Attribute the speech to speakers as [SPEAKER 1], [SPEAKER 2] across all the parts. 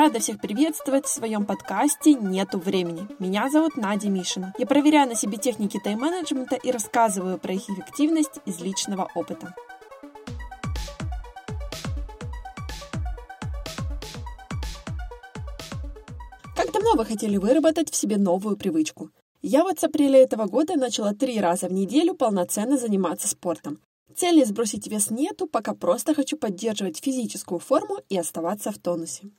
[SPEAKER 1] Рада всех приветствовать в своем подкасте «Нету времени». Меня зовут Надя Мишина. Я проверяю на себе техники тайм-менеджмента и рассказываю про их эффективность из личного опыта. Как давно вы хотели выработать в себе новую привычку? Я вот с апреля этого года начала три раза в неделю полноценно заниматься спортом. Цели сбросить вес нету, пока просто хочу поддерживать физическую форму и оставаться в тонусе.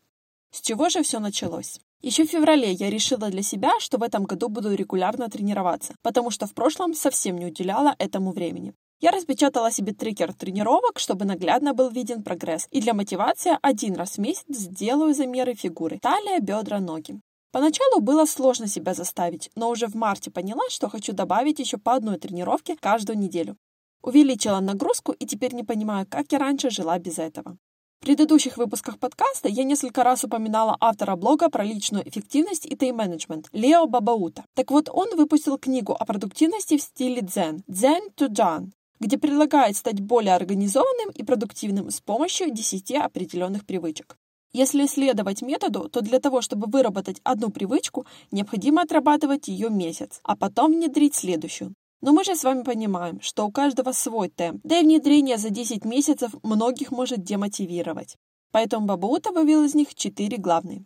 [SPEAKER 1] С чего же все началось? Еще в феврале я решила для себя, что в этом году буду регулярно тренироваться, потому что в прошлом совсем не уделяла этому времени. Я распечатала себе трекер тренировок, чтобы наглядно был виден прогресс, и для мотивации один раз в месяц сделаю замеры фигуры – талия, бедра, ноги. Поначалу было сложно себя заставить, но уже в марте поняла, что хочу добавить еще по одной тренировке каждую неделю. Увеличила нагрузку и теперь не понимаю, как я раньше жила без этого. В предыдущих выпусках подкаста я несколько раз упоминала автора блога про личную эффективность и тайм-менеджмент Лео Бабаута. Так вот, он выпустил книгу о продуктивности в стиле дзен «Дзен to Джан», где предлагает стать более организованным и продуктивным с помощью 10 определенных привычек. Если исследовать методу, то для того, чтобы выработать одну привычку, необходимо отрабатывать ее месяц, а потом внедрить следующую. Но мы же с вами понимаем, что у каждого свой темп, да и внедрение за 10 месяцев многих может демотивировать. Поэтому Бабаута вывел из них 4 главные.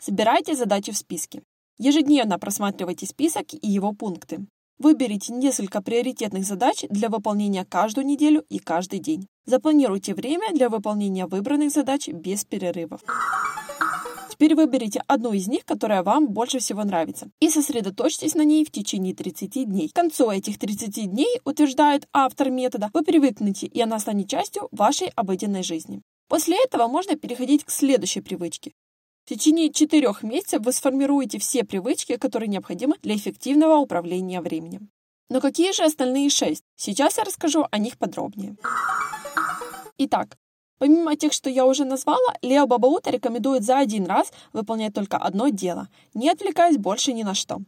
[SPEAKER 1] Собирайте задачи в списке. Ежедневно просматривайте список и его пункты. Выберите несколько приоритетных задач для выполнения каждую неделю и каждый день. Запланируйте время для выполнения выбранных задач без перерывов. Теперь выберите одну из них, которая вам больше всего нравится, и сосредоточьтесь на ней в течение 30 дней. К концу этих 30 дней, утверждает автор метода, вы привыкнете, и она станет частью вашей обыденной жизни. После этого можно переходить к следующей привычке. В течение четырех месяцев вы сформируете все привычки, которые необходимы для эффективного управления временем. Но какие же остальные шесть? Сейчас я расскажу о них подробнее. Итак, Помимо тех, что я уже назвала, Лео Бабаута рекомендует за один раз выполнять только одно дело, не отвлекаясь больше ни на что.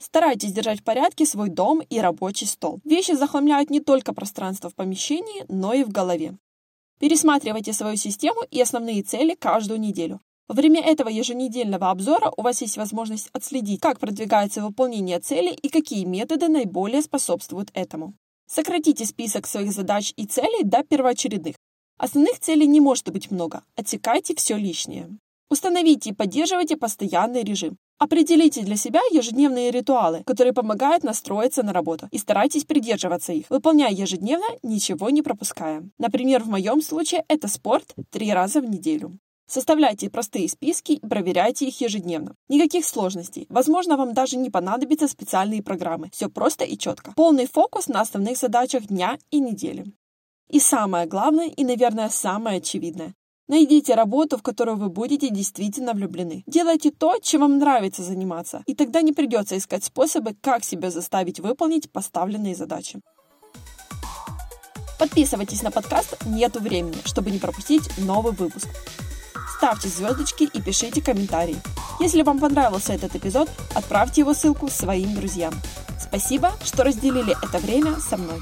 [SPEAKER 1] Старайтесь держать в порядке свой дом и рабочий стол. Вещи захламляют не только пространство в помещении, но и в голове. Пересматривайте свою систему и основные цели каждую неделю. Во время этого еженедельного обзора у вас есть возможность отследить, как продвигается выполнение цели и какие методы наиболее способствуют этому. Сократите список своих задач и целей до первоочередных. Основных целей не может быть много. Отсекайте все лишнее. Установите и поддерживайте постоянный режим. Определите для себя ежедневные ритуалы, которые помогают настроиться на работу, и старайтесь придерживаться их, выполняя ежедневно, ничего не пропуская. Например, в моем случае это спорт три раза в неделю. Составляйте простые списки и проверяйте их ежедневно. Никаких сложностей. Возможно, вам даже не понадобятся специальные программы. Все просто и четко. Полный фокус на основных задачах дня и недели. И самое главное, и, наверное, самое очевидное. Найдите работу, в которую вы будете действительно влюблены. Делайте то, чем вам нравится заниматься, и тогда не придется искать способы, как себя заставить выполнить поставленные задачи. Подписывайтесь на подкаст «Нету времени», чтобы не пропустить новый выпуск. Ставьте звездочки и пишите комментарии. Если вам понравился этот эпизод, отправьте его ссылку своим друзьям. Спасибо, что разделили это время со мной.